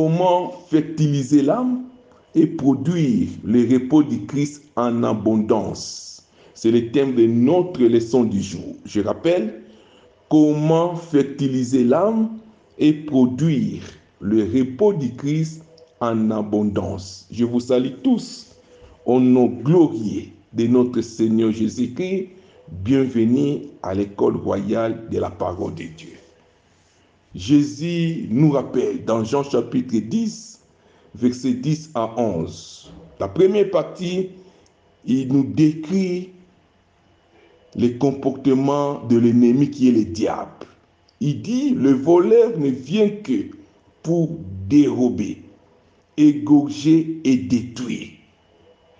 Comment fertiliser l'âme et produire le repos du Christ en abondance C'est le thème de notre leçon du jour. Je rappelle, comment fertiliser l'âme et produire le repos du Christ en abondance. Je vous salue tous au nom glorieux de notre Seigneur Jésus-Christ. Bienvenue à l'école royale de la parole de Dieu. Jésus nous rappelle dans Jean chapitre 10, versets 10 à 11. La première partie, il nous décrit les comportements de l'ennemi qui est le diable. Il dit, le voleur ne vient que pour dérober, égorger et détruire.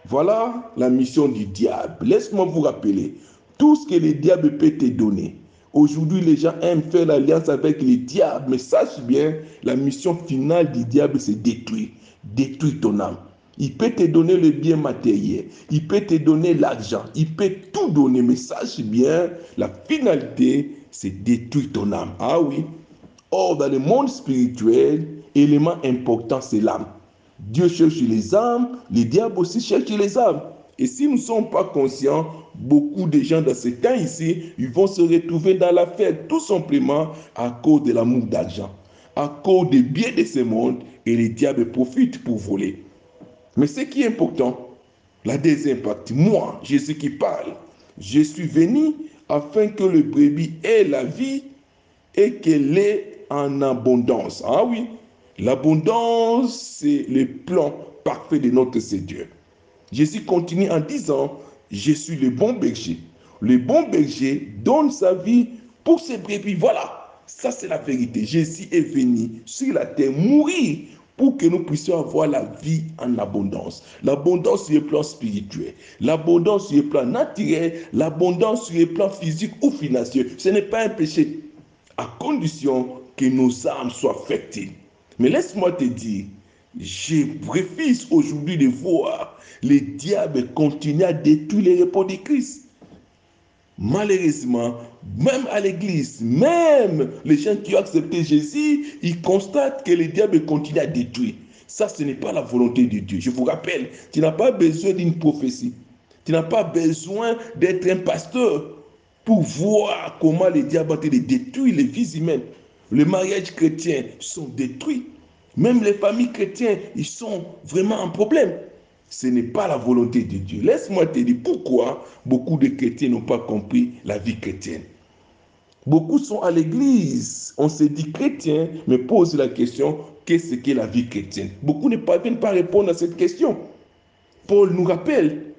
Voilà la mission du diable. Laisse-moi vous rappeler, tout ce que le diable peut te donner. Aujourd'hui, les gens aiment faire l'alliance avec le diable, mais sache bien, la mission finale du diable, c'est détruire. Détruire ton âme. Il peut te donner le bien matériel, il peut te donner l'argent, il peut tout donner, mais sache bien, la finalité, c'est détruire ton âme. Ah oui. Or, dans le monde spirituel, élément important, c'est l'âme. Dieu cherche les âmes, le diable aussi cherche les âmes. Et si nous ne sommes pas conscients, beaucoup de gens dans ce temps ici, ils vont se retrouver dans la fête tout simplement à cause de l'amour d'argent, à cause des biens de ce monde, et le diable profite pour voler. Mais ce qui est important, la deuxième partie, moi, Jésus qui parle, je suis venu afin que le brebis ait la vie et qu'elle ait en abondance. Ah oui, l'abondance, c'est le plan parfait de notre Seigneur. Jésus continue en disant, je suis le bon berger. Le bon berger donne sa vie pour ses brebis. Voilà, ça c'est la vérité. Jésus est venu sur la terre mourir pour que nous puissions avoir la vie en abondance. L'abondance sur le plan spirituel, l'abondance sur le plan naturel, l'abondance sur le plan physique ou financier. Ce n'est pas un péché, à condition que nos âmes soient fertiles. Mais laisse-moi te dire, je refuse aujourd'hui de voir les diables continuer à détruire les repos de Christ. Malheureusement, même à l'église, même les gens qui ont accepté Jésus, ils constatent que le diable continue à détruire. Ça, ce n'est pas la volonté de Dieu. Je vous rappelle, tu n'as pas besoin d'une prophétie. Tu n'as pas besoin d'être un pasteur pour voir comment le diable a détruire les vies humaines. Les mariages chrétiens sont détruits. Même les familles chrétiennes, ils sont vraiment en problème. Ce n'est pas la volonté de Dieu. Laisse-moi te dire pourquoi beaucoup de chrétiens n'ont pas compris la vie chrétienne? Beaucoup sont à l'église, on se dit chrétien, mais pose la question, qu'est-ce qu'est la vie chrétienne? Beaucoup ne parviennent pas à répondre à cette question. Paul nous rappelle,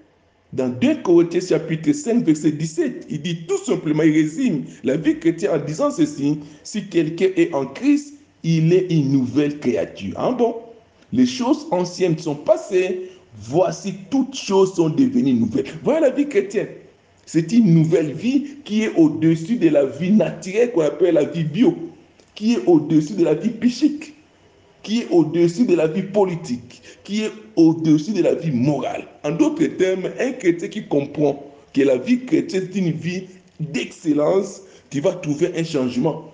dans 2 Corinthiens chapitre 5, verset 17, il dit tout simplement, il résume la vie chrétienne en disant ceci, si quelqu'un est en Christ, il est une nouvelle créature. Ah bon Les choses anciennes sont passées, voici toutes choses sont devenues nouvelles. Voilà la vie chrétienne. C'est une nouvelle vie qui est au-dessus de la vie naturelle qu'on appelle la vie bio, qui est au-dessus de la vie psychique, qui est au-dessus de la vie politique, qui est au-dessus de la vie morale. En d'autres termes, un chrétien qui comprend que la vie chrétienne est une vie d'excellence, tu vas trouver un changement.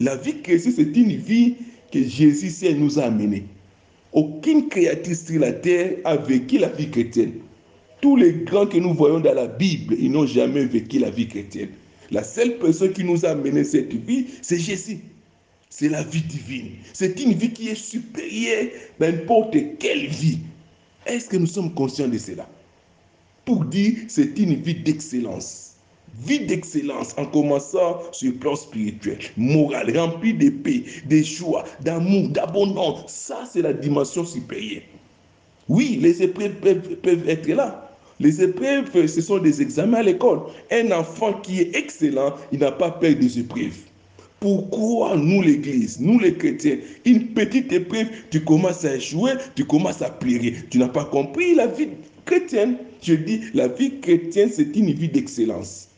La vie chrétienne, c'est une vie que Jésus nous a amenée. Aucune créature sur la terre a vécu la vie chrétienne. Tous les grands que nous voyons dans la Bible, ils n'ont jamais vécu la vie chrétienne. La seule personne qui nous a amené cette vie, c'est Jésus. C'est la vie divine. C'est une vie qui est supérieure n'importe quelle vie. Est-ce que nous sommes conscients de cela? Pour dire, c'est une vie d'excellence. Vie d'excellence en commençant sur le plan spirituel, moral, rempli de paix, de joie, d'amour, d'abondance. Ça, c'est la dimension supérieure. Oui, les épreuves peuvent, peuvent, être là. Les épreuves, ce sont des examens à l'école. Un enfant qui est excellent, il n'a pas peur des épreuves. Pourquoi nous, l'Église, nous les chrétiens, une petite épreuve, tu commences à jouer, tu commences à pleurer. Tu n'as pas compris la vie chrétienne. Je dis, la vie chrétienne, c'est une vie d'excellence.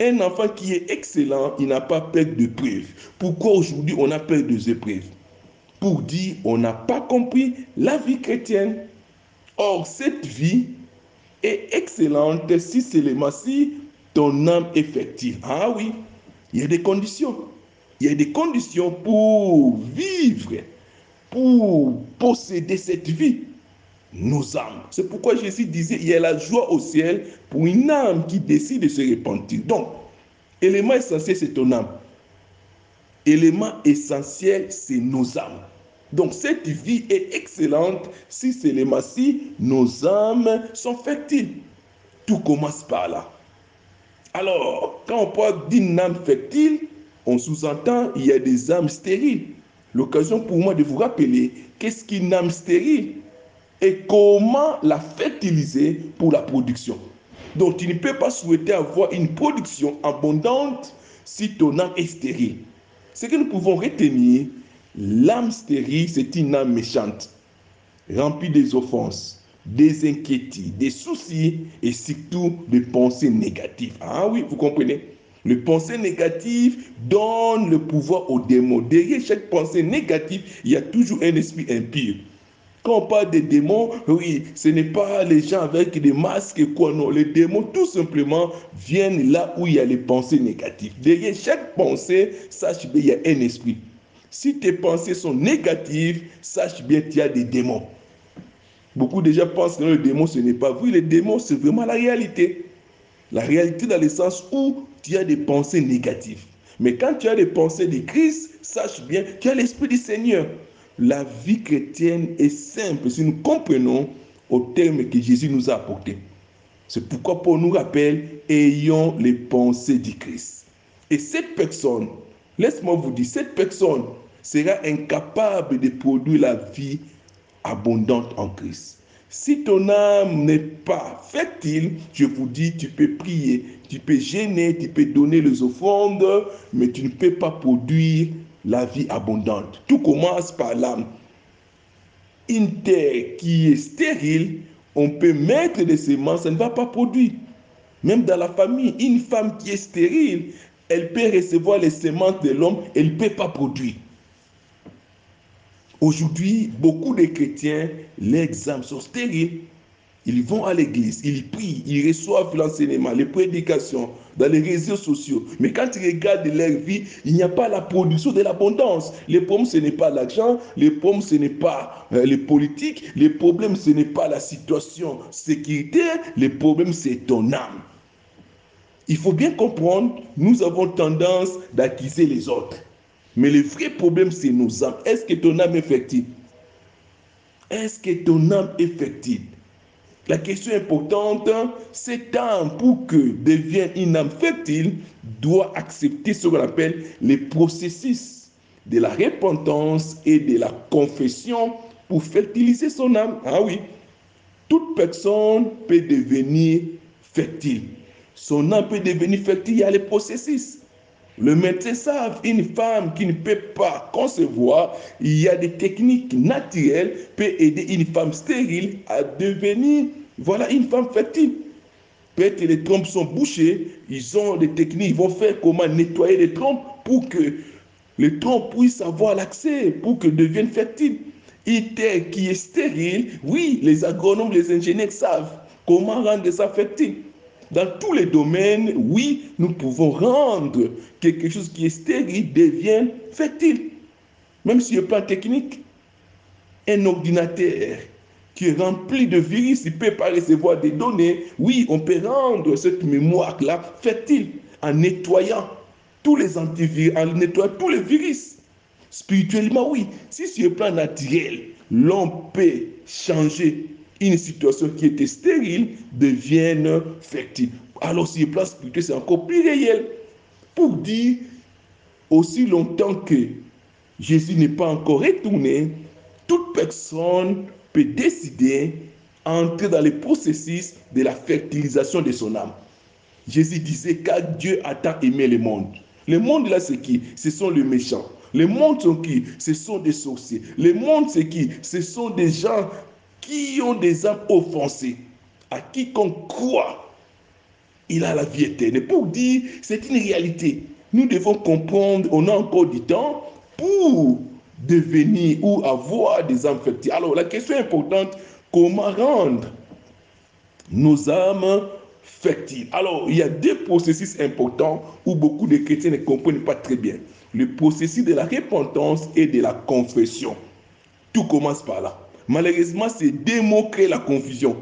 Un enfant qui est excellent, il n'a pas peur d'épreuves. Pourquoi aujourd'hui on a peur des épreuves Pour dire on n'a pas compris la vie chrétienne. Or, cette vie est excellente si seulement si ton âme est. Ah oui, il y a des conditions. Il y a des conditions pour vivre, pour posséder cette vie Nos âmes. C'est pourquoi Jésus disait, il y a la joie au ciel pour une âme qui décide de se repentir. Donc, élément essentiel, c'est ton âme. Élément essentiel, c'est nos âmes. Donc cette vie est excellente si seulement-ci nos âmes sont fertiles. Tout commence par là. Alors, quand on parle d'une âme fertile, on sous-entend il y a des âmes stériles. L'occasion pour moi de vous rappeler qu'est-ce qu'une âme stérile? Et comment la fertiliser pour la production? Donc tu ne peux pas souhaiter avoir une production abondante si ton âme est stérile. Ce que nous pouvons retenir, l'âme stérile, c'est une âme méchante, remplie des offenses, des inquiétudes, des soucis et surtout des pensées négatives. Ah oui, vous comprenez? Les pensées négatives donnent le pouvoir aux démons. Derrière chaque pensée négative, il y a toujours un esprit impur. Quand on parle des démons, oui, ce n'est pas les gens avec des masques et quoi, non. Les démons, tout simplement, viennent là où il y a les pensées négatives. Derrière chaque pensée, sache bien, il y a un esprit. Si tes pensées sont négatives, sache bien qu'il y a des démons. Beaucoup de gens pensent que le démon, ce n'est pas vrai. Les démons, c'est vraiment la réalité. La réalité dans le sens où tu as des pensées négatives. Mais quand tu as des pensées de Christ, sache bien, tu as l'Esprit du Seigneur la vie chrétienne est simple si nous comprenons au terme que Jésus nous a apporté. C'est pourquoi Paul nous rappelle, ayons les pensées du Christ. Et cette personne, laisse-moi vous dire, cette personne sera incapable de produire la vie abondante en Christ. Si ton âme n'est pas fertile, je vous dis, tu peux prier, tu peux gêner, tu peux donner les offrandes, mais tu ne peux pas produire la vie abondante. Tout commence par l'âme. Une terre qui est stérile, on peut mettre des semences, ça ne va pas produire. Même dans la famille, une femme qui est stérile, elle peut recevoir les semences de l'homme, elle ne peut pas produire. Aujourd'hui, beaucoup de chrétiens, les âmes sont stériles. Ils vont à l'église, ils prient, ils reçoivent l'enseignement, les prédications dans les réseaux sociaux. Mais quand ils regardent leur vie, il n'y a pas la production de l'abondance. Les problèmes, ce n'est pas l'argent, les problèmes, ce n'est pas euh, les politiques, les problèmes, ce n'est pas la situation sécuritaire, les problèmes, c'est ton âme. Il faut bien comprendre, nous avons tendance d'accuser les autres. Mais le vrai problème, c'est nos âmes. Est-ce que ton âme est fertile? Est-ce que ton âme est fertile? La question importante, cet âme, pour que devienne une âme fertile, doit accepter ce qu'on appelle les processus de la repentance et de la confession pour fertiliser son âme. Ah oui, toute personne peut devenir fertile. Son âme peut devenir fertile, il y a les processus. Le médecin savent, une femme qui ne peut pas concevoir, il y a des techniques naturelles peut aider une femme stérile à devenir, voilà, une femme fertile. Peut-être que les trompes sont bouchées, ils ont des techniques, ils vont faire comment nettoyer les trompes pour que les trompes puissent avoir l'accès, pour que deviennent fertiles. Une terre qui est stérile, oui, les agronomes, les ingénieurs savent comment rendre ça fertile. Dans tous les domaines, oui, nous pouvons rendre quelque chose qui est stérile devient fertile. Même sur le plan technique, un ordinateur qui est rempli de virus, il ne peut pas recevoir des données. Oui, on peut rendre cette mémoire-là fertile en nettoyant tous les antivirus, en nettoyant tous les virus. Spirituellement, oui. Si sur le plan naturel, l'on peut changer une situation qui était stérile devienne fertile. Alors, sur le plan spirituel, c'est encore plus réel. Pour dire, aussi longtemps que Jésus n'est pas encore retourné, toute personne peut décider d'entrer dans le processus de la fertilisation de son âme. Jésus disait car Dieu a tant aimé le monde. Le monde là, c'est qui? Ce sont les méchants. Le monde, sont qui? Ce sont des sorciers. Le monde, c'est qui? Ce sont des gens qui ont des âmes offensées, à quiconque croit, il a la vie éternelle. Pour dire, c'est une réalité. Nous devons comprendre, on a encore du temps pour devenir ou avoir des âmes fertiles. Alors, la question importante, comment rendre nos âmes fertiles Alors, il y a deux processus importants où beaucoup de chrétiens ne comprennent pas très bien. Le processus de la repentance et de la confession. Tout commence par là. Malheureusement, ces deux mots créent la confusion.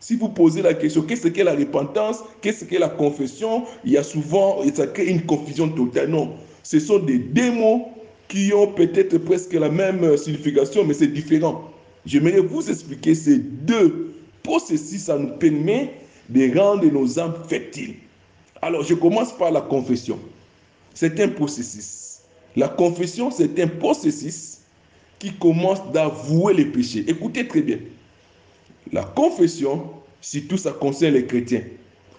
Si vous posez la question, qu'est-ce qu'est la repentance, qu'est-ce qu'est la confession, il y a souvent, ça crée une confusion totale. Non, ce sont des deux mots qui ont peut-être presque la même signification, mais c'est différent. J'aimerais vous expliquer ces deux processus, ça nous permet de rendre nos âmes fertiles. Alors, je commence par la confession. C'est un processus. La confession, c'est un processus qui commence d'avouer les péchés. Écoutez très bien. La confession, surtout ça concerne les chrétiens.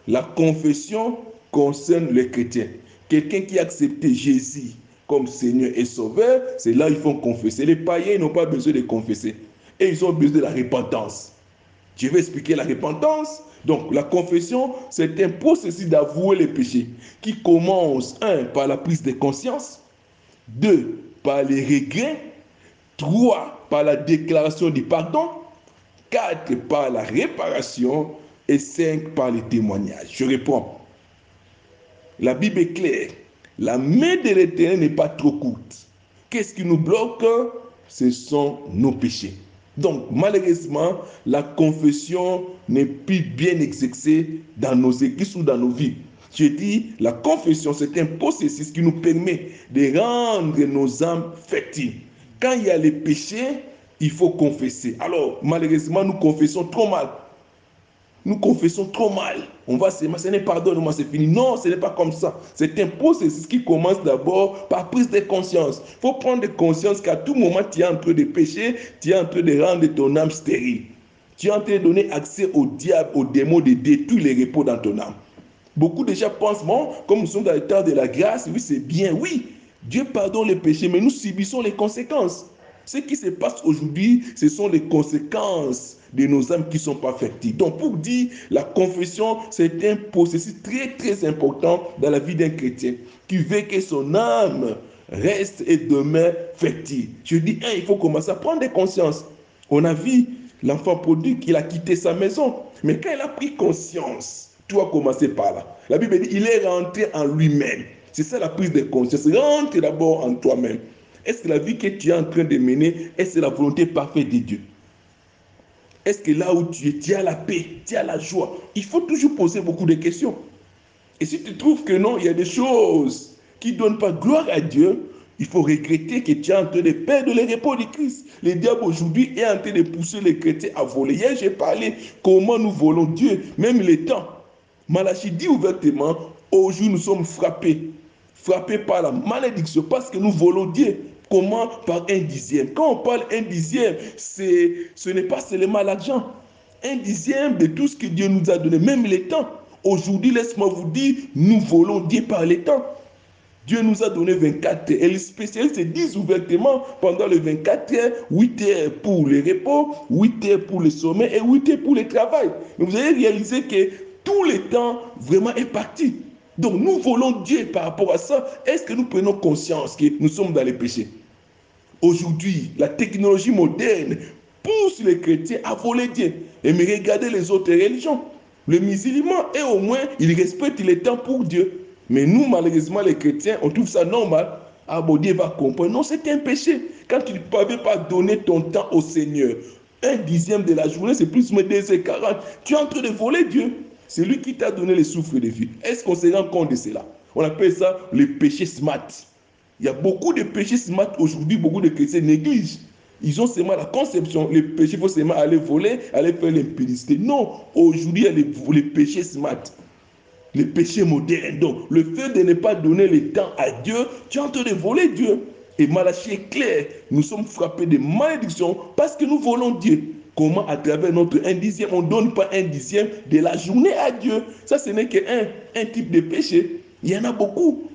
La confession concerne les chrétiens. Quelqu'un qui a accepté Jésus comme Seigneur et Sauveur, c'est là qu'ils font confesser. Les païens n'ont pas besoin de confesser. Et ils ont besoin de la repentance. Je vais expliquer la repentance. Donc, la confession, c'est un processus d'avouer les péchés qui commence, un, par la prise de conscience, deux, par les regrets, trois, par la déclaration du pardon, quatre, par la réparation et cinq, par les témoignages. Je réponds. La Bible est claire. La main de l'Éternel n'est pas trop courte. Qu'est-ce qui nous bloque? Ce sont nos péchés. Donc, malheureusement, la confession n'est plus bien exercée dans nos églises ou dans nos vies. Je dis, la confession, c'est un processus qui nous permet de rendre nos âmes fertiles. Quand il y a les péchés, il faut confesser. Alors, malheureusement, nous confessons trop mal. Nous confessons trop mal. On va se n'est pardonne-moi, c'est fini. Non, ce n'est pas comme ça. C'est un processus qui commence d'abord par prise de conscience. Il faut prendre conscience qu'à tout moment, tu es en train de pécher, tu es en train de rendre ton âme stérile. Tu es en train de donner accès au diable, au démon, de détruire les repos dans ton âme. Beaucoup de gens pensent, bon, comme nous sommes dans le temps de la grâce, oui, c'est bien, oui. Dieu pardonne les péchés, mais nous subissons les conséquences. Ce qui se passe aujourd'hui, ce sont les conséquences de nos âmes qui sont pas fertiles. Donc, pour dire, la confession, c'est un processus très, très important dans la vie d'un chrétien qui veut que son âme reste et demeure fertile. Je dis, un, il faut commencer à prendre conscience. On a vu l'enfant prodigue, il a quitté sa maison. Mais quand il a pris conscience, tout a commencé par là. La Bible dit, il est rentré en lui-même. C'est ça la prise de conscience. Rentre d'abord en toi-même. Est-ce que la vie que tu es en train de mener, est-ce la volonté parfaite de Dieu? Est-ce que là où tu es, tu as la paix, tu as la joie? Il faut toujours poser beaucoup de questions. Et si tu trouves que non, il y a des choses qui ne donnent pas gloire à Dieu, il faut regretter que tu es en train de perdre le repos de Christ. Le diable aujourd'hui est en train de pousser les chrétiens à voler. Hier, j'ai parlé comment nous volons Dieu, même les temps. Malachie dit ouvertement, aujourd'hui nous sommes frappés frappés par la malédiction parce que nous volons Dieu. Comment Par un dixième. Quand on parle un dixième, ce n'est pas seulement l'argent. Un dixième de tout ce que Dieu nous a donné, même les temps. Aujourd'hui, laisse-moi vous dire, nous volons Dieu par les temps. Dieu nous a donné 24 heures. Et les spécialistes disent ouvertement pendant les 24 heures, 8 heures pour le repos, 8 heures pour le sommeil et 8 heures pour le travail. Mais vous avez réalisé que tout le temps vraiment est parti. Donc nous volons Dieu par rapport à ça. Est-ce que nous prenons conscience que nous sommes dans les péchés? Aujourd'hui, la technologie moderne pousse les chrétiens à voler Dieu. Et me regarder les autres religions. Les musulmans, et au moins, ils respectent les temps pour Dieu. Mais nous, malheureusement, les chrétiens, on trouve ça normal. Ah bon, Dieu va comprendre. Non, c'est un péché. Quand tu ne peux pas donner ton temps au Seigneur, un dixième de la journée, c'est plus ou moins 2h40. Tu es en train de voler Dieu. C'est lui qui t'a donné le souffle de vie. Est-ce qu'on se rend compte de cela? On appelle ça le péché smart. Il y a beaucoup de péchés smart aujourd'hui, beaucoup de chrétiens négligent. Ils ont seulement la conception, le péché, il faut seulement aller voler, aller faire l'impudicité. Non, aujourd'hui, il y a les, péchés smart, les péchés modernes. Donc, le fait de ne pas donner le temps à Dieu, tu es en train de voler Dieu. Et Malachie est clair, nous sommes frappés de malédiction parce que nous volons Dieu. Comment à travers notre un dixième, on ne donne pas un dixième de la journée à Dieu. Ça, ce n'est qu'un un type de péché. Il y en a beaucoup.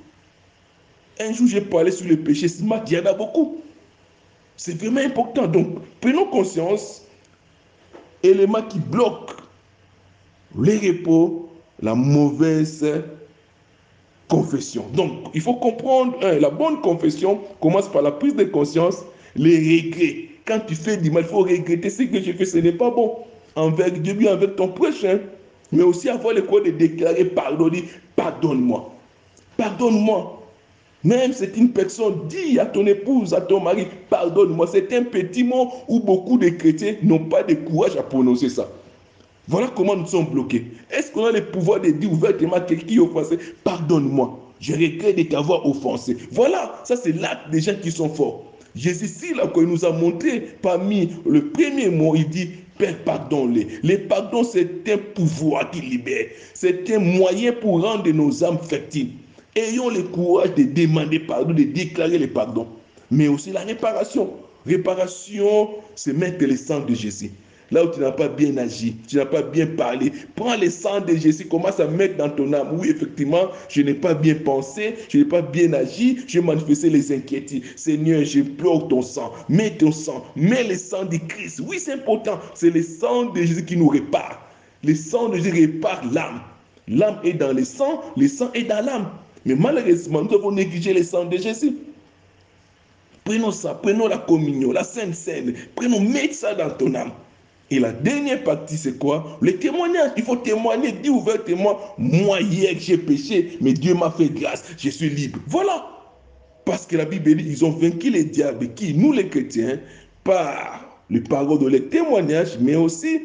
Un jour, j'ai parlé sur le péché smart, il y en a beaucoup. C'est vraiment important. Donc, prenons conscience, élément qui bloque les repos, la mauvaise confession. Donc, il faut comprendre, la bonne confession commence par la prise de conscience, les regrets quand tu fais du mal, il faut regretter ce que j'ai fait, ce n'est pas bon. Envers Dieu, avec ton prochain. Mais aussi avoir le quoi de déclarer pardon, pardonne-moi. Pardonne-moi. Même c'est une personne, dit à ton épouse, à ton mari, pardonne-moi. C'est un petit mot où beaucoup de chrétiens n'ont pas de courage à prononcer ça. Voilà comment nous sommes bloqués. Est-ce qu'on a le pouvoir de dire ouvertement à quelqu'un qui est offensé, pardonne-moi, je regrette de t'avoir offensé. Voilà, ça c'est l'acte des gens qui sont forts. Jésus, ici, là, quand il nous a montré parmi le premier mot, il dit, Père, pardonne-les. Le pardon, c'est un pouvoir qui libère. C'est un moyen pour rendre nos âmes fertiles. Ayons le courage de demander pardon, de déclarer le pardon. Mais aussi la réparation. Réparation, c'est mettre le sang de Jésus. Là où tu n'as pas bien agi, tu n'as pas bien parlé, prends le sang de Jésus, commence à mettre dans ton âme. Oui, effectivement, je n'ai pas bien pensé, je n'ai pas bien agi, j'ai manifesté les inquiétudes. Seigneur, je pleure ton sang, mets ton sang, mets le sang de Christ. Oui, c'est important, c'est le sang de Jésus qui nous répare. Le sang de Jésus répare l'âme. L'âme est dans le sang, le sang est dans l'âme. Mais malheureusement, nous avons négligé le sang de Jésus. Prenons ça, prenons la communion, la Sainte Seine, prenons, mets ça dans ton âme. Et la dernière partie, c'est quoi? Le témoignage. Il faut témoigner, dire ouvertement, moi hier j'ai péché, mais Dieu m'a fait grâce, je suis libre. Voilà. Parce que la Bible dit, ils ont vaincu les diables, qui, nous les chrétiens, par le de leur témoignage, mais aussi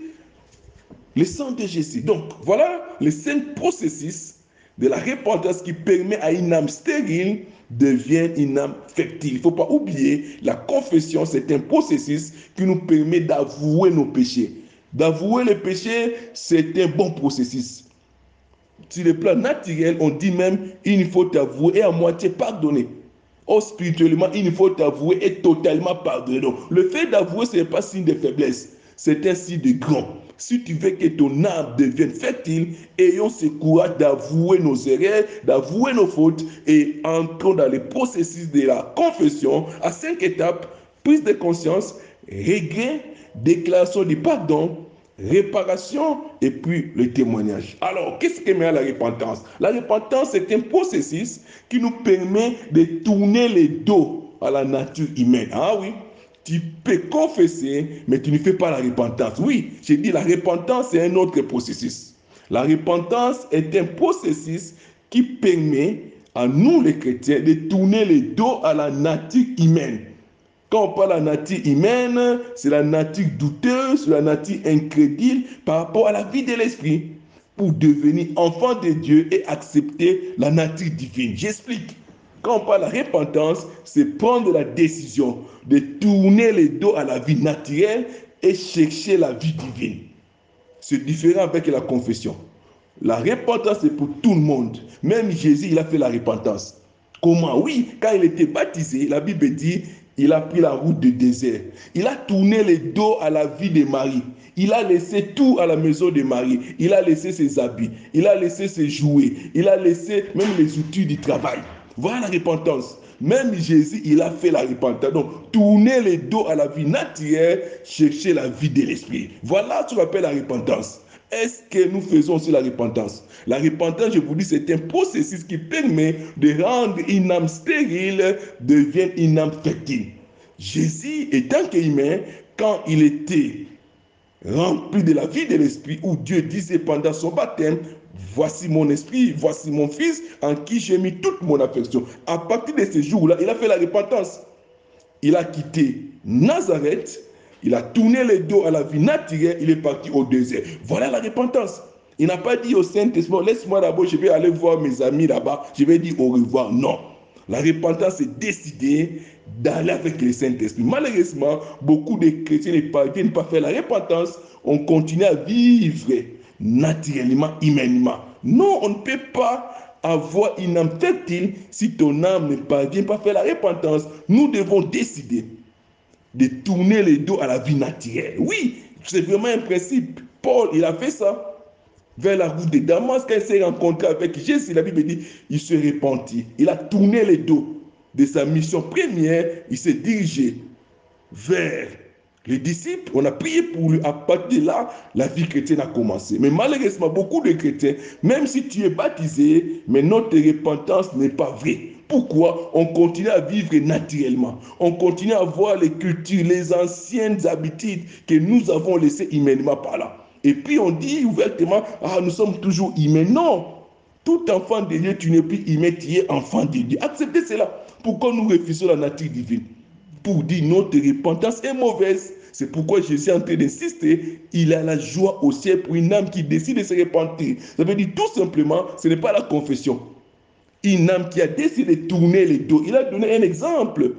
le sang de Jésus. Donc, voilà le cinq processus de la repentance qui permet à une âme stérile devient une âme fertile. Il ne faut pas oublier, la confession, c'est un processus qui nous permet d'avouer nos péchés. D'avouer les péchés, c'est un bon processus. Sur le plan naturel, on dit même, il faut t'avouer et à moitié pardonner. Oh, spirituellement, il faut t'avouer et totalement pardonner. Donc, le fait d'avouer, ce n'est pas signe de faiblesse, c'est un signe de grand. Si tu veux que ton âme devienne fertile, ayons ce courage d'avouer nos erreurs, d'avouer nos fautes et entrons dans le processus de la confession à cinq étapes prise de conscience, regret, déclaration de pardon, réparation et puis le témoignage. Alors, qu'est-ce que met la repentance? La repentance, c'est un processus qui nous permet de tourner le dos à la nature humaine. Ah oui, tu peux confesser, mais tu ne fais pas la repentance. Oui, j'ai dit la repentance, c'est un autre processus. La repentance est un processus qui permet à nous les chrétiens de tourner le dos à la nature humaine. Quand on parle de la nature humaine, c'est la nature douteuse, la nature incrédule par rapport à la vie de l'esprit pour devenir enfant de Dieu et accepter la nature divine. J'explique. Quand on parle de repentance, c'est prendre la décision de tourner le dos à la vie naturelle et chercher la vie divine. C'est différent avec la confession. La repentance, c'est pour tout le monde. Même Jésus, il a fait la repentance. Comment? Oui, quand il était baptisé, la Bible dit, il a pris la route du désert. Il a tourné le dos à la vie de Marie. Il a laissé tout à la maison de Marie. Il a laissé ses habits. Il a laissé ses jouets. Il a laissé même les outils du travail. Voilà la repentance. Même Jésus, il a fait la repentance. Donc, tourner le dos à la vie naturelle, chercher la vie de l'esprit. Voilà ce qu'on appelle la repentance. Est-ce que nous faisons aussi la repentance? La repentance, je vous dis, c'est un processus qui permet de rendre une âme stérile devienne une âme fertile. Jésus, étant qu'humain, quand il était rempli de la vie de l'esprit, où Dieu disait pendant son baptême, voici mon esprit, voici mon fils, en qui j'ai mis toute mon affection. À partir de ce jour-là, il a fait la repentance. Il a quitté Nazareth, il a tourné le dos à la vie naturelle, il est parti au désert. Voilà la repentance. Il n'a pas dit au Saint-Esprit, laisse-moi d'abord, je vais aller voir mes amis là-bas, je vais dire au revoir. Non. La repentance, c'est décider d'aller avec le Saint-Esprit. Malheureusement, beaucoup de chrétiens ne parviennent pas à faire la repentance. On continue à vivre naturellement, humainement. Non, on ne peut pas avoir une âme fertile si ton âme ne parvient pas à faire la repentance. Nous devons décider de tourner le dos à la vie naturelle. Oui, c'est vraiment un principe. Paul, il a fait ça. Vers la route de Damas, quand il s'est rencontré avec Jésus, la Bible dit, il se repentit. Il a tourné le dos de sa mission première. Il s'est dirigé vers les disciples, on a prié pour lui. À partir de là, la vie chrétienne a commencé. Mais malheureusement, beaucoup de chrétiens, même si tu es baptisé, mais notre repentance n'est pas vraie. Pourquoi? On continue à vivre naturellement. On continue à voir les cultures, les anciennes habitudes que nous avons laissées humainement par là. Et puis on dit ouvertement, ah, nous sommes toujours humains. Non, tout enfant de Dieu, tu n'es plus immédiat enfant de Dieu. Acceptez cela. Pourquoi nous refusons la nature divine? Pour dire notre repentance est mauvaise. C'est pourquoi je suis en train d'insister. Il a la joie au ciel pour une âme qui décide de se repentir. Ça veut dire tout simplement, ce n'est pas la confession. Une âme qui a décidé de tourner les dos. Il a donné un exemple.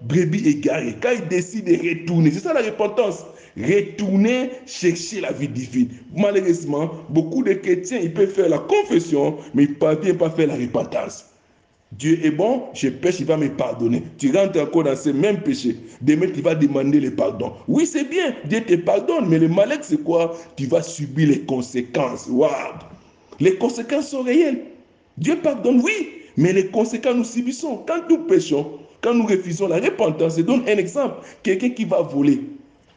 Brebis égaré. Quand il décide de retourner, c'est ça la repentance. Retourner chercher la vie divine. Malheureusement, beaucoup de chrétiens, ils peuvent faire la confession, mais ils ne parviennent pas faire la repentance. Dieu est bon, je pêche, il va me pardonner. Tu rentres encore dans ce même péché. Demain, tu vas demander le pardon. Oui, c'est bien, Dieu te pardonne, mais le malheur, c'est quoi? Tu vas subir les conséquences. Waouh Les conséquences sont réelles. Dieu pardonne, oui, mais les conséquences, nous subissons. Quand nous péchons, quand nous refusons la repentance, je donne un exemple. Quelqu'un qui va voler,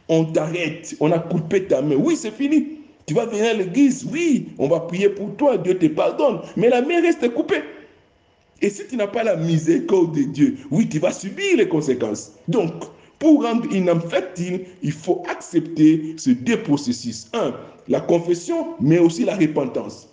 on t'arrête, on a coupé ta main. Oui, c'est fini. Tu vas venir à l'église, oui, on va prier pour toi, Dieu te pardonne, mais la main reste coupée. Et si tu n'as pas la miséricorde de Dieu, oui, tu vas subir les conséquences. Donc, pour rendre fertile, il faut accepter ces deux processus. Un, la confession, mais aussi la repentance.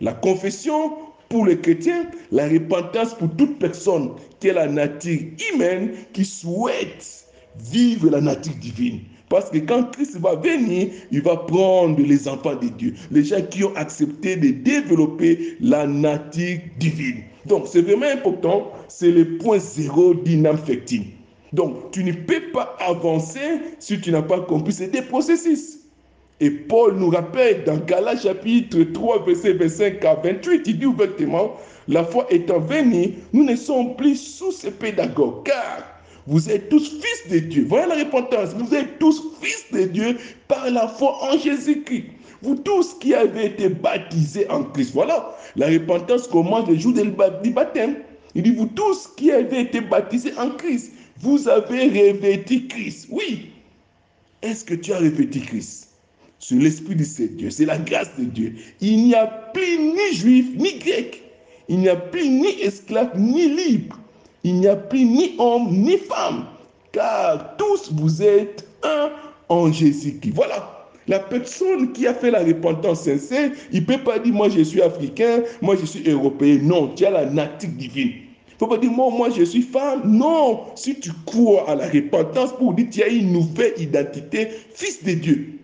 La confession pour les chrétiens, la repentance pour toute personne qui a la nature humaine, qui souhaite vivre la nature divine. Parce que quand Christ va venir, il va prendre les enfants de Dieu, les gens qui ont accepté de développer la nature divine. Donc, c'est vraiment important, c'est le point zéro fertile. Donc, tu ne peux pas avancer si tu n'as pas compris ces deux processus. Et Paul nous rappelle dans Galates chapitre 3, verset 25 à 28, il dit ouvertement, la foi étant venue, nous ne sommes plus sous ces pédagogues, car vous êtes tous fils de Dieu. Voyez la repentance, vous êtes tous fils de Dieu par la foi en Jésus-Christ. Vous tous qui avez été baptisés en Christ. Voilà, la repentance commence le jour du baptême. Il dit, vous tous qui avez été baptisés en Christ, vous avez revêtu Christ. Oui. Est-ce que tu as revêtu Christ? C'est l'Esprit de Dieu, c'est la grâce de Dieu. Il n'y a plus ni juif ni grec. Il n'y a plus ni esclave ni libre. Il n'y a plus ni homme ni femme. Car tous vous êtes un en Jésus-Christ. Voilà. La personne qui a fait la repentance sincère, il ne peut pas dire moi je suis africain, moi je suis européen. Non, tu as la nature divine. Il ne faut pas dire moi, moi je suis femme. Non, si tu crois à la repentance pour dire tu as une nouvelle identité, fils de Dieu.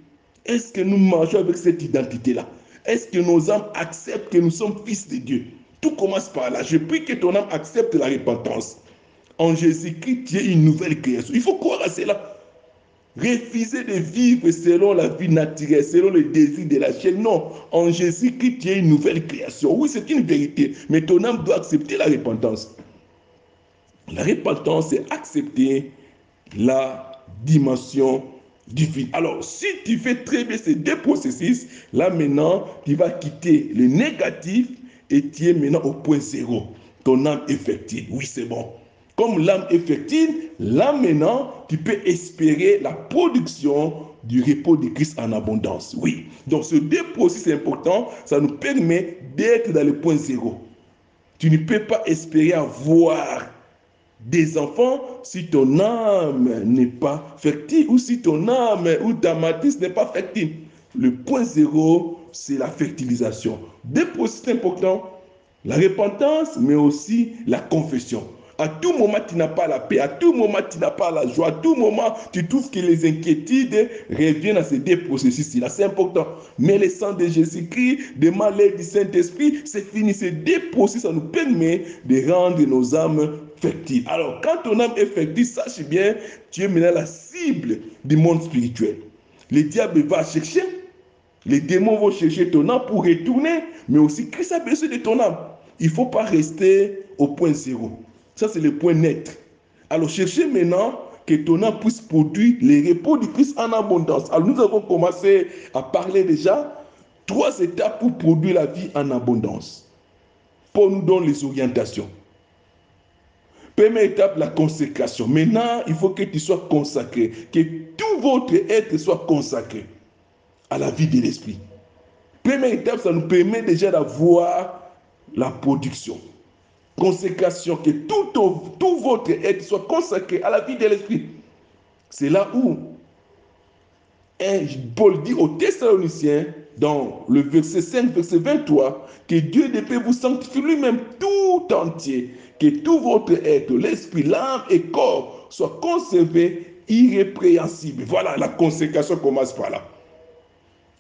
Est-ce que nous marchons avec cette identité-là? Est-ce que nos âmes acceptent que nous sommes fils de Dieu? Tout commence par là. Je prie que ton âme accepte la repentance. En Jésus-Christ, tu es une nouvelle création. Il faut croire à cela. Refuser de vivre selon la vie naturelle, selon le désir de la chair. Non, en Jésus-Christ, tu es une nouvelle création. Oui, c'est une vérité, mais ton âme doit accepter la repentance. La repentance, c'est accepter la dimension divine. Alors, si tu fais très bien ces deux processus, là maintenant, tu vas quitter le négatif et tu es maintenant au point zéro. Ton âme est fertile. Oui, c'est bon. Comme l'âme est fertile, là maintenant, tu peux espérer la production du repos de Christ en abondance. Oui. Donc, ce deux processus important, ça nous permet d'être dans le point zéro. Tu ne peux pas espérer avoir des enfants si ton âme n'est pas fertile ou si ton âme ou ta matrice n'est pas fertile. Le point zéro, c'est la fertilisation. Deux processus importants, la repentance, mais aussi la confession. À tout moment, tu n'as pas la paix. À tout moment, tu n'as pas la joie. À tout moment, tu trouves que les inquiétudes reviennent à ces deux processus-là. C'est important. Mais le sang de Jésus-Christ, de l'aide du Saint-Esprit, c'est fini. Ces deux processus, ça nous permet de rendre nos âmes fertiles. Alors, quand ton âme est fertile, sache bien, tu es maintenant la cible du monde spirituel. Le diable va chercher, les démons vont chercher ton âme pour retourner, mais aussi Christ a besoin de ton âme. Il ne faut pas rester au point zéro. Ça, c'est le point net. Alors, cherchez maintenant que ton âme puisse produire les repos du Christ en abondance. Alors, nous avons commencé à parler déjà trois étapes pour produire la vie en abondance. Pour nous donner les orientations. Première étape, la consécration. Maintenant, il faut que tu sois consacré, que tout votre être soit consacré à la vie de l'esprit. Première étape, ça nous permet déjà d'avoir la production consécration, que tout, votre être soit consacré à la vie de l'esprit. C'est là où Paul dit aux Thessaloniciens, dans le verset 5, verset 23, que Dieu de paix vous sanctifie lui-même tout entier, que tout votre être, l'esprit, l'âme et corps soient conservés irrépréhensibles. Voilà, la consécration commence par là.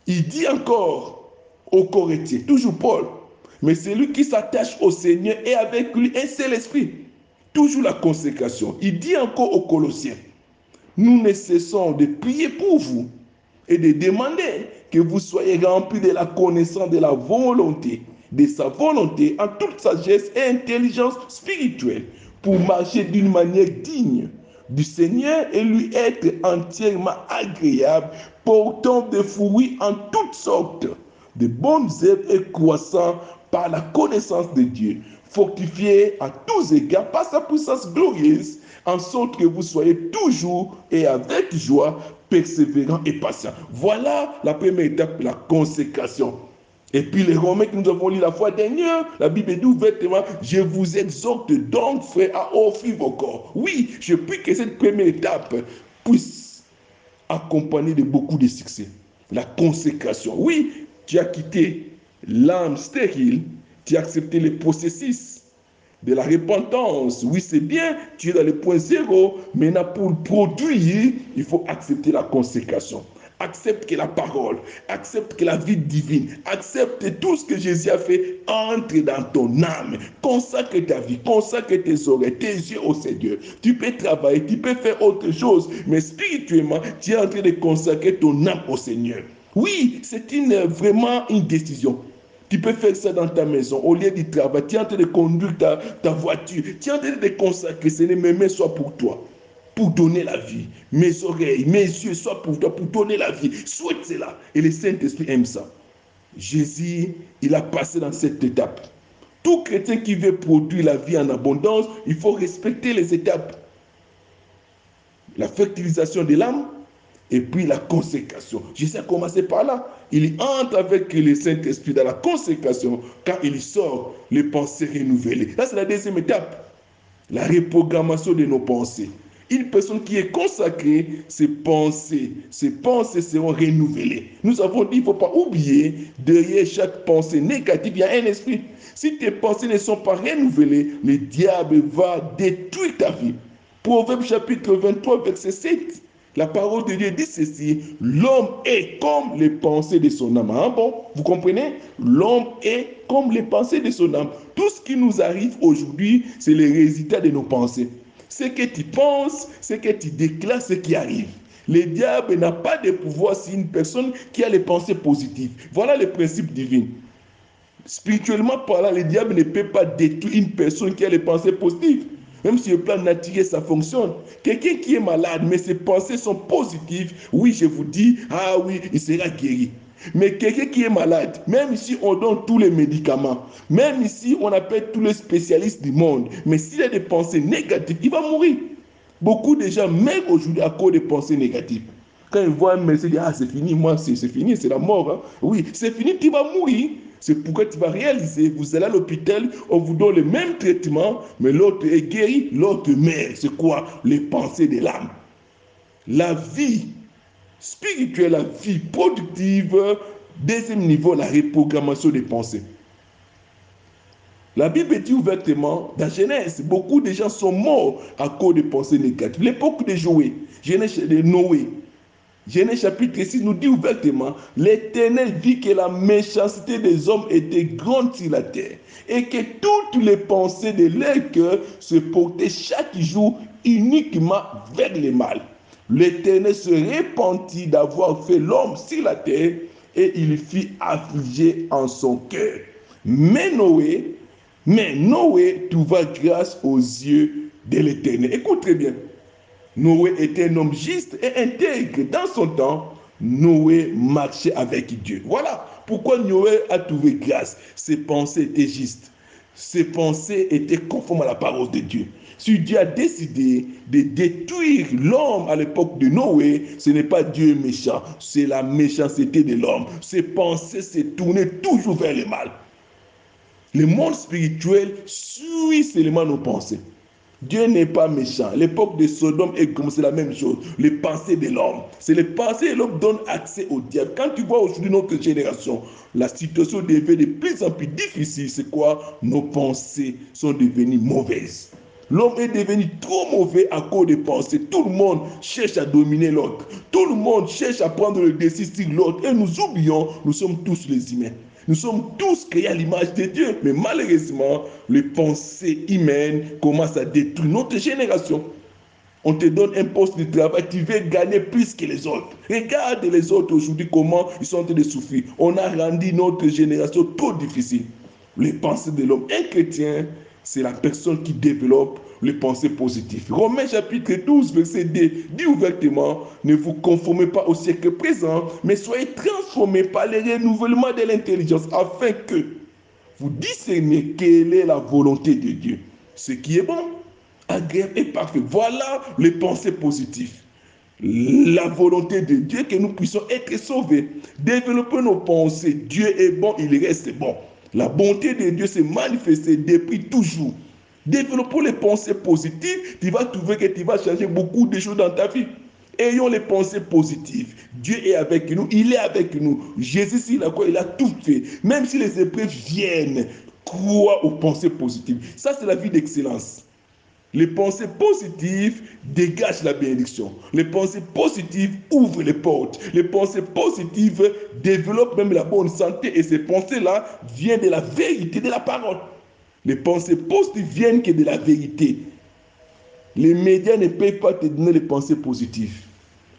Il dit encore aux Corinthiens, toujours Paul, mais celui qui s'attache au Seigneur et avec lui un seul esprit. Toujours la consécration. Il dit encore aux Colossiens, nous ne cessons de prier pour vous et de demander que vous soyez remplis de la connaissance de la volonté, de sa volonté en toute sagesse et intelligence spirituelle pour marcher d'une manière digne du Seigneur et lui être entièrement agréable, portant des fruits en toutes sortes, de bonnes œuvres et croissant par la connaissance de Dieu, fortifié à tous égards par sa puissance glorieuse, en sorte que vous soyez toujours et avec joie persévérant et patient. Voilà la première étape, la consécration. Et puis les Romains que nous avons lu la fois dernière, la Bible dit ouvertement, je vous exhorte donc, frère, à offrir vos corps. Oui, je prie que cette première étape puisse accompagner de beaucoup de succès. La consécration. Oui, tu as quitté l'âme stérile, tu as accepté le processus de la repentance. Oui, c'est bien, tu es dans le point zéro. Maintenant, pour le produire, il faut accepter la consécration. Accepte que la parole, accepte que la vie divine, accepte tout ce que Jésus a fait, entre dans ton âme. Consacre ta vie, consacre tes oreilles, tes yeux au Seigneur. Tu peux travailler, tu peux faire autre chose, mais spirituellement, tu es en train de consacrer ton âme au Seigneur. Oui, c'est une, vraiment une décision. Tu peux faire ça dans ta maison, au lieu du travail. Tu es en train de conduire ta, voiture. Tu es en train de consacrer. Seigneur, mes mains soient pour toi pour donner la vie. Mes oreilles, mes yeux soient pour toi, pour donner la vie. Souhaite cela. Et le Saint-Esprit aime ça. Jésus, il a passé dans cette étape. Tout chrétien qui veut produire la vie en abondance, il faut respecter les étapes. La fertilisation de l'âme et puis la consécration. Jésus a commencé par là. Il entre avec le Saint-Esprit dans la consécration quand il sort les pensées renouvelées. Là, c'est la deuxième étape. La reprogrammation de nos pensées. Une personne qui est consacrée, ses pensées, ses pensées seront renouvelées. Nous avons dit, il ne faut pas oublier, derrière chaque pensée négative, il y a un esprit. Si tes pensées ne sont pas renouvelées, le diable va détruire ta vie. Proverbe chapitre 23, verset 7. La parole de Dieu dit ceci, l'homme est comme les pensées de son âme. Ah bon, vous comprenez? L'homme est comme les pensées de son âme. Tout ce qui nous arrive aujourd'hui, c'est le résultat de nos pensées. Ce que tu penses, ce que tu déclares, ce qui arrive. Le diable n'a pas de pouvoir sur une personne qui a les pensées positives. Voilà le principe divin. Spirituellement parlant, le diable ne peut pas détruire une personne qui a les pensées positives. Même si le plan naturel, ça fonctionne. Quelqu'un qui est malade, mais ses pensées sont positives, oui, je vous dis, ah oui, il sera guéri. Mais quelqu'un qui est malade, même si on donne tous les médicaments, même si on appelle tous les spécialistes du monde, mais s'il a des pensées négatives, il va mourir. Beaucoup de gens meurent aujourd'hui à cause des pensées négatives. Quand ils voient un médecin, ils disent, ah c'est fini, moi c'est fini, c'est la mort. Hein. Oui, c'est fini, tu vas mourir. C'est pourquoi tu vas réaliser, vous allez à l'hôpital, on vous donne le même traitement, mais l'autre est guéri, l'autre meurt. C'est quoi? Les pensées de l'âme. La vie spirituelle, la vie productive, deuxième niveau, la reprogrammation des pensées. La Bible dit ouvertement, dans Genèse, beaucoup de gens sont morts à cause de pensées négatives. L'époque de Joé, Genèse de Noé, Genèse chapitre 6 nous dit ouvertement, l'Éternel vit que la méchanceté des hommes était grande sur la terre et que toutes les pensées de leur cœur se portaient chaque jour uniquement vers le mal. L'Éternel se repentit d'avoir fait l'homme sur la terre et il fit affliger en son cœur. Mais Noé, mais Noé trouva grâce aux yeux de l'Éternel. Écoute très bien. Noé était un homme juste et intègre. Dans son temps, Noé marchait avec Dieu. Voilà pourquoi Noé a trouvé grâce. Ses pensées étaient justes. Ses pensées étaient conformes à la parole de Dieu. Si Dieu a décidé de détruire l'homme à l'époque de Noé, ce n'est pas Dieu méchant, c'est la méchanceté de l'homme. Ses pensées se tournaient toujours vers le mal. Le monde spirituel suit seulement nos pensées. Dieu n'est pas méchant. L'époque de Sodome et Gomorrhe, c'est la même chose. Les pensées de l'homme. C'est les pensées de l'homme donnent accès au diable. Quand tu vois aujourd'hui notre génération, la situation devient de plus en plus difficile. C'est quoi? Nos pensées sont devenues mauvaises. L'homme est devenu trop mauvais à cause des pensées. Tout le monde cherche à dominer l'autre. Tout le monde cherche à prendre le dessus sur l'autre. Et nous oublions, nous sommes tous les humains. Nous sommes tous créés à l'image de Dieu. Mais malheureusement, les pensées humaines commencent à détruire notre génération. On te donne un poste de travail, tu veux gagner plus que les autres. Regarde les autres aujourd'hui, comment ils sont en train de souffrir. On a rendu notre génération trop difficile. Les pensées de l'homme. Un chrétien c'est la personne qui développe les pensées positives. Romains chapitre 12, verset 2 dit ouvertement, ne vous conformez pas au siècle présent, mais soyez transformés par le renouvellement de l'intelligence, afin que vous discerniez quelle est la volonté de Dieu. Ce qui est bon, agréable et parfait. Voilà les pensées positives. La volonté de Dieu, que nous puissions être sauvés. Développons nos pensées. Dieu est bon, il reste bon. La bonté de Dieu s'est manifestée depuis toujours. Développons les pensées positives, tu vas trouver que tu vas changer beaucoup de choses dans ta vie. Ayons les pensées positives. Dieu est avec nous, il est avec nous. Jésus, il a quoi Il a tout fait. Même si les épreuves viennent, crois aux pensées positives. Ça, c'est la vie d'excellence. Les pensées positives dégagent la bénédiction. Les pensées positives ouvrent les portes. Les pensées positives développent même la bonne santé. Et ces pensées-là viennent de la vérité de la parole. Les pensées positives viennent que de la vérité. Les médias ne peuvent pas te donner les pensées positives.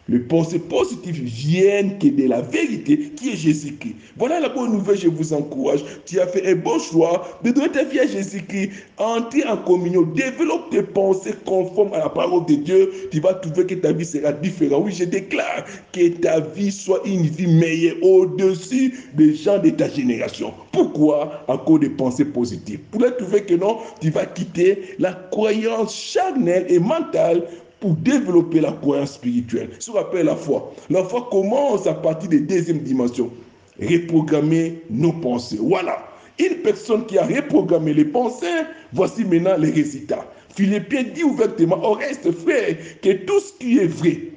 Les pensées positives viennent que de la vérité qui est Jésus-Christ. Voilà la bonne nouvelle, je vous encourage. Tu as fait un bon choix de donner ta vie à Jésus-Christ. Entrer en communion, développe tes pensées conformes à la parole de Dieu. Tu vas trouver que ta vie sera différente. Oui, je déclare que ta vie soit une vie meilleure au-dessus des gens de ta génération. Pourquoi? À cause des pensées positives. Pour trouver que non, tu vas quitter la croyance charnelle et mentale pour développer la croyance spirituelle. Ce qu'on la foi. La foi commence à partir des deuxième dimensions. Reprogrammer nos pensées. Voilà. Une personne qui a reprogrammé les pensées, voici maintenant les résultats. Philippiens dit ouvertement au reste, frère, que tout ce qui est vrai,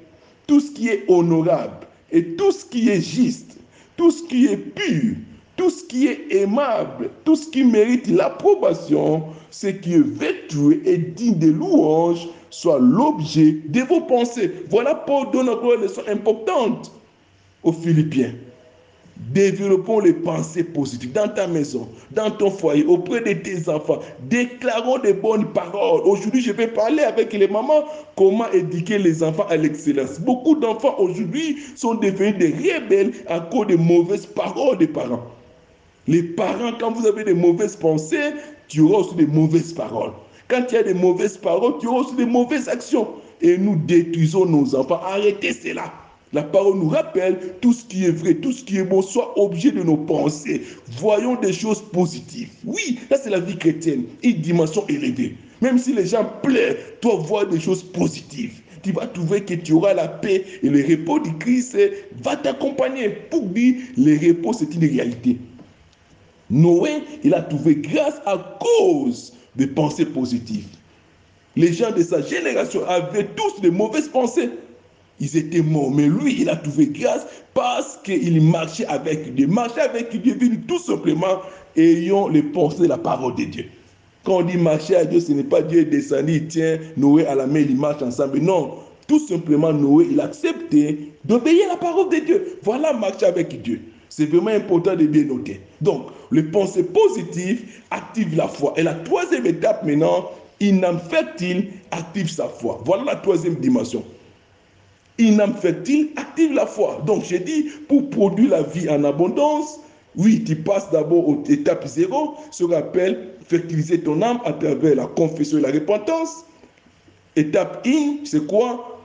tout ce qui est honorable et tout ce qui est juste, tout ce qui est pur, tout ce qui est aimable, tout ce qui mérite l'approbation, ce qui est vêtu et digne de louange, soit l'objet de vos pensées. Voilà Paul donne encore une leçon importante aux Philippiens. Développons les pensées positives dans ta maison, dans ton foyer, auprès de tes enfants. Déclarons des bonnes paroles. Aujourd'hui, je vais parler avec les mamans comment éduquer les enfants à l'excellence. Beaucoup d'enfants aujourd'hui sont devenus des rebelles à cause des mauvaises paroles des parents. Les parents, quand vous avez des mauvaises pensées, tu auras aussi des mauvaises paroles. Quand il y a des mauvaises paroles, tu auras aussi des mauvaises actions. Et nous détruisons nos enfants. Arrêtez cela. La parole nous rappelle tout ce qui est vrai, tout ce qui est bon, soit objet de nos pensées. Voyons des choses positives. Oui, là c'est la vie chrétienne, une dimension élevée. Même si les gens pleurent, toi vois des choses positives. Tu vas trouver que tu auras la paix et le repos du Christ va t'accompagner. Pour lui, le repos c'est une réalité. Noé, il a trouvé grâce à cause des pensées positives. Les gens de sa génération avaient tous de mauvaises pensées. Ils étaient morts, mais lui, il a trouvé grâce parce qu'il marchait avec Dieu. Marcher avec Dieu tout simplement ayant les pensées la parole de Dieu. Quand on dit marcher avec Dieu, ce n'est pas Dieu descendu, il tient Noé à la main, ils marchent ensemble. Non, tout simplement Noé, il a accepté d'obéir à la parole de Dieu. Voilà marcher avec Dieu. C'est vraiment important de bien noter. Donc, les pensées positives activent la foi. Et la troisième étape maintenant, une âme fertile active sa foi? Voilà la troisième dimension. Une âme fertile active la foi? Donc, j'ai dit, pour produire la vie en abondance, oui, tu passes d'abord aux étapes zéro, ce qu'on appelle fertiliser ton âme à travers la confession et la repentance. Étape 1, c'est quoi?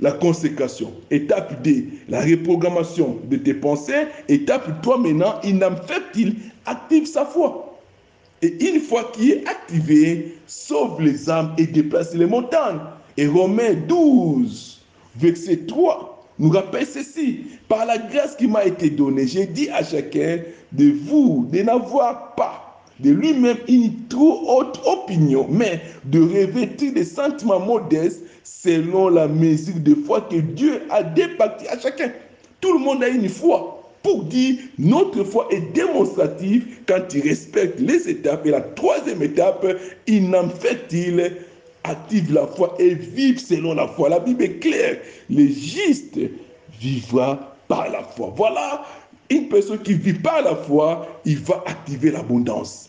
La consécration. Étape D, la reprogrammation de tes pensées. Étape 3, maintenant, une âme fertile active sa foi. Et une fois qui est activée, sauve les âmes et déplace les montagnes. Et Romains 12, verset 3, nous rappelle ceci. Par la grâce qui m'a été donnée, j'ai dit à chacun de vous de n'avoir pas de lui-même une trop haute opinion, mais de revêtir des sentiments modestes selon la mesure de foi que Dieu a départi à chacun. Tout le monde a une foi. Pour dire, notre foi est démonstrative quand il respecte les étapes. Et la troisième étape, il n'en fait-il active la foi et vive selon la foi. La Bible est claire. Le juste vivra par la foi. Voilà une personne qui vit par la foi, il va activer l'abondance.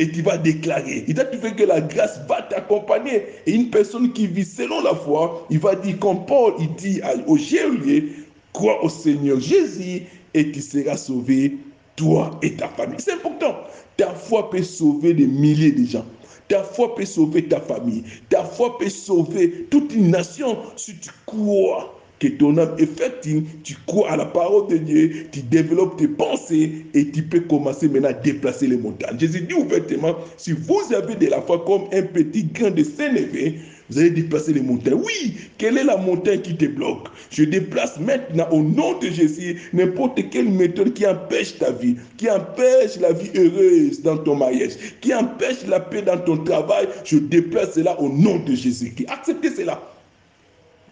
Et tu vas déclarer. Il te faire que la grâce va t'accompagner. Et une personne qui vit selon la foi, il va dire comme Paul, il dit au geôlier, crois au Seigneur Jésus et tu seras sauvé, toi et ta famille. C'est important. Ta foi peut sauver des milliers de gens. Ta foi peut sauver ta famille. Ta foi peut sauver toute une nation si tu crois que ton âme est fertile, tu crois à la parole de Dieu, tu développes tes pensées et tu peux commencer maintenant à déplacer les montagnes. Jésus dit ouvertement, si vous avez de la foi comme un petit grain de sénévé, vous allez déplacer les montagnes. Oui, quelle est la montagne qui te bloque? Je déplace maintenant au nom de Jésus n'importe quelle méthode qui empêche ta vie, qui empêche la vie heureuse dans ton mariage, qui empêche la paix dans ton travail. Je déplace cela au nom de Jésus. Acceptez cela?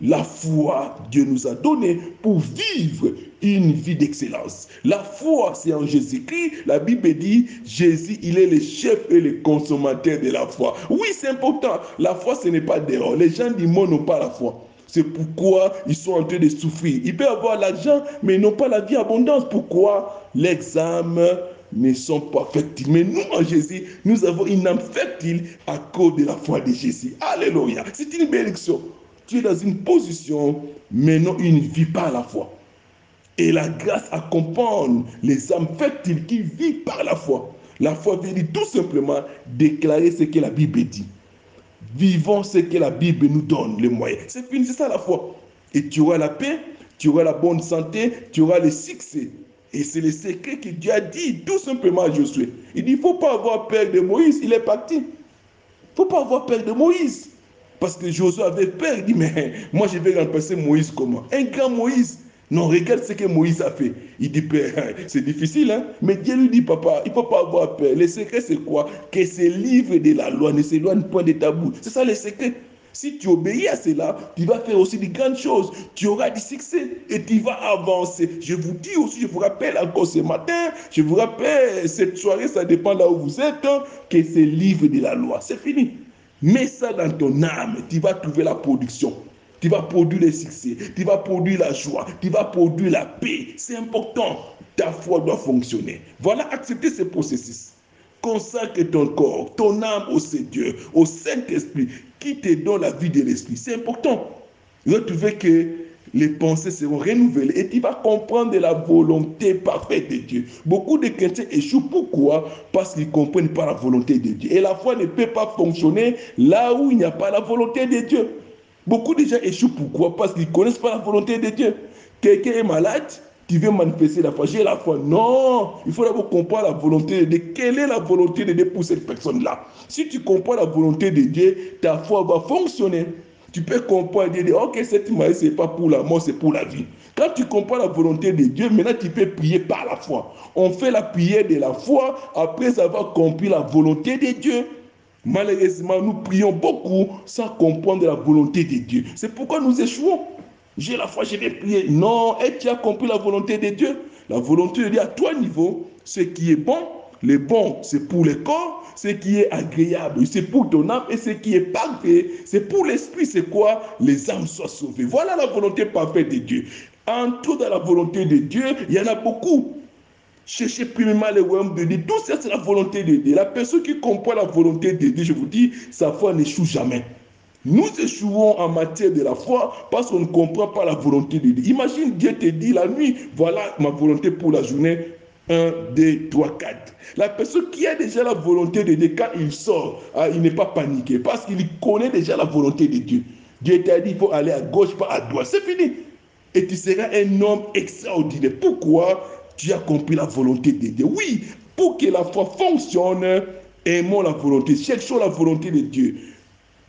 La foi, Dieu nous a donné pour vivre une vie d'excellence. La foi, c'est en Jésus-Christ. La Bible dit, Jésus, il est le chef et le consommateur de la foi. Oui, c'est important. La foi, ce n'est pas d'erreur. Les gens du monde n'ont pas la foi. C'est pourquoi ils sont en train de souffrir. Ils peuvent avoir l'argent, mais ils n'ont pas la vie abondance. Pourquoi? L'examen ne sont pas fertiles. Mais nous, en Jésus, nous avons une âme fertile à cause de la foi de Jésus. Alléluia. C'est une bénédiction tu es dans une position, maintenant une vie par la foi. Et la grâce accompagne les âmes fertiles qui vivent par la foi. La foi veut dire tout simplement déclarer ce que la Bible dit. Vivons ce que la Bible nous donne, les moyens. C'est fini, c'est ça la foi. Et tu auras la paix, tu auras la bonne santé, tu auras le succès. Et c'est le secret que Dieu a dit tout simplement à Josué. Il dit, il ne faut pas avoir peur de Moïse, il est parti. Il ne faut pas avoir peur de Moïse. Parce que Josué avait peur. Il dit, mais moi je vais remplacer Moïse comment? Un grand Moïse. Non, regarde ce que Moïse a fait. Il dit, père, c'est difficile, hein? Mais Dieu lui dit, papa, il ne faut pas avoir peur. Le secret, c'est quoi? Que ces livres de la loi ne s'éloignent point de tabou. C'est ça le secret. Si tu obéis à cela, tu vas faire aussi de grandes choses. Tu auras du succès et tu vas avancer. Je vous dis aussi, je vous rappelle encore ce matin, je vous rappelle cette soirée, ça dépend là où vous êtes, hein, que ces livres de la loi, c'est fini. Mets ça dans ton âme, tu vas trouver la production. Tu vas produire le succès, tu vas produire la joie, tu vas produire la paix. C'est important. Ta foi doit fonctionner. Voilà, accepter ce processus. Consacre ton corps, ton âme au Seigneur, au Saint-Esprit, qui te donne la vie de l'Esprit. C'est important. Retrouvez que les pensées seront renouvelées et tu vas comprendre la volonté parfaite de Dieu. Beaucoup de chrétiens échouent. Pourquoi? Parce qu'ils ne comprennent pas la volonté de Dieu. Et la foi ne peut pas fonctionner là où il n'y a pas la volonté de Dieu. Beaucoup de gens échouent. Pourquoi? Parce qu'ils ne connaissent pas la volonté de Dieu. Quelqu'un est malade, tu veux manifester la foi. J'ai la foi. Non, il faut d'abord comprendre la volonté de Dieu. Quelle est la volonté de Dieu pour cette personne-là? Si tu comprends la volonté de Dieu, ta foi va fonctionner. Tu peux comprendre et dire, ok, cette maladie, ce n'est pas pour la mort, c'est pour la vie. Quand tu comprends la volonté de Dieu, maintenant tu peux prier par la foi. On fait la prière de la foi après avoir compris la volonté de Dieu. Malheureusement, nous prions beaucoup sans comprendre la volonté de Dieu. C'est pourquoi nous échouons. J'ai la foi, je vais prier. Non, et tu as compris la volonté de Dieu. La volonté de Dieu à toi niveau, ce qui est bon, le bon, c'est pour le corps, ce qui est agréable, c'est pour ton âme, et ce qui est parfait, c'est pour l'esprit, c'est quoi? Les âmes soient sauvées. Voilà la volonté parfaite de Dieu. En tout dans la volonté de Dieu, il y en a beaucoup. Cherchez premièrement le royaume de Dieu. Tout ça, c'est la volonté de Dieu. La personne qui comprend la volonté de Dieu, je vous dis, sa foi n'échoue jamais. Nous échouons en matière de la foi parce qu'on ne comprend pas la volonté de Dieu. Imagine Dieu te dit la nuit, voilà ma volonté pour la journée, 1, 2, 3, 4. La personne qui a déjà la volonté de Dieu, quand il sort, ah, il n'est pas paniqué parce qu'il connaît déjà la volonté de Dieu. Dieu t'a dit qu'il faut aller à gauche, pas à droite. C'est fini. Et tu seras un homme extraordinaire. Pourquoi tu as compris la volonté de Dieu? Oui, pour que la foi fonctionne, aimons la volonté, cherchons la volonté de Dieu.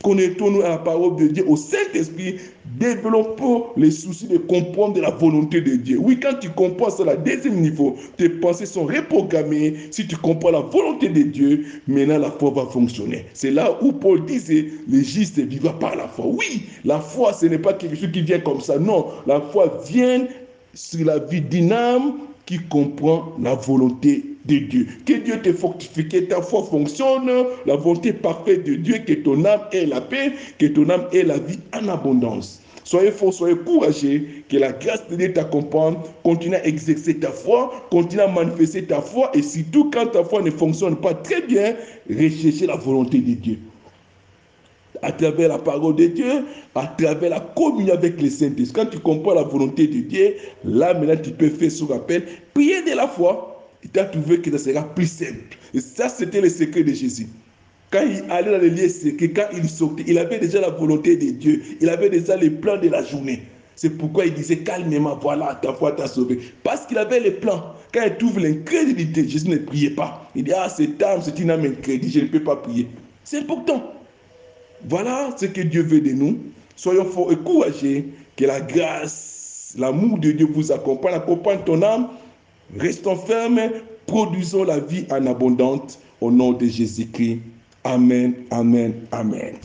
Connectons-nous à la parole de Dieu, au Saint-Esprit. Développons les soucis de comprendre la volonté de Dieu. Oui, quand tu comprends ça, la deuxième niveau, tes pensées sont reprogrammées. Si tu comprends la volonté de Dieu, maintenant la foi va fonctionner. C'est là où Paul disait, le juste vivra par la foi. Oui, la foi, ce n'est pas quelque chose qui vient comme ça. Non, la foi vient sur la vie d'une âme qui comprend la volonté Dieu. Que Dieu te fortifie, que ta foi fonctionne, la volonté parfaite de Dieu, que ton âme ait la paix, que ton âme ait la vie en abondance. Soyez forts, soyez courageux, que la grâce de Dieu t'accompagne, continue à exercer ta foi, continue à manifester ta foi, et surtout quand ta foi ne fonctionne pas très bien, recherchez la volonté de Dieu à travers la parole de Dieu, à travers la communion avec les saints. Quand tu comprends la volonté de Dieu, là maintenant tu peux faire ce rappel, prier de la foi. Tu as trouvé que ça sera plus simple. Et ça, c'était le secret de Jésus. Quand il allait dans les lieux secrets, quand il sortait, il avait déjà la volonté de Dieu. Il avait déjà les plans de la journée. C'est pourquoi il disait calmement, voilà, ta foi t'a sauvé. Parce qu'il avait les plans. Quand il trouve l'incrédulité, Jésus ne priait pas. Il dit, ah, cette âme, c'est une âme incrédule, je ne peux pas prier. C'est important. Voilà ce que Dieu veut de nous. Soyons forts et courageux. Que la grâce, l'amour de Dieu vous accompagne, accompagne ton âme. Restons fermes, produisons la vie en abondante au nom de Jésus-Christ. Amen, amen, amen.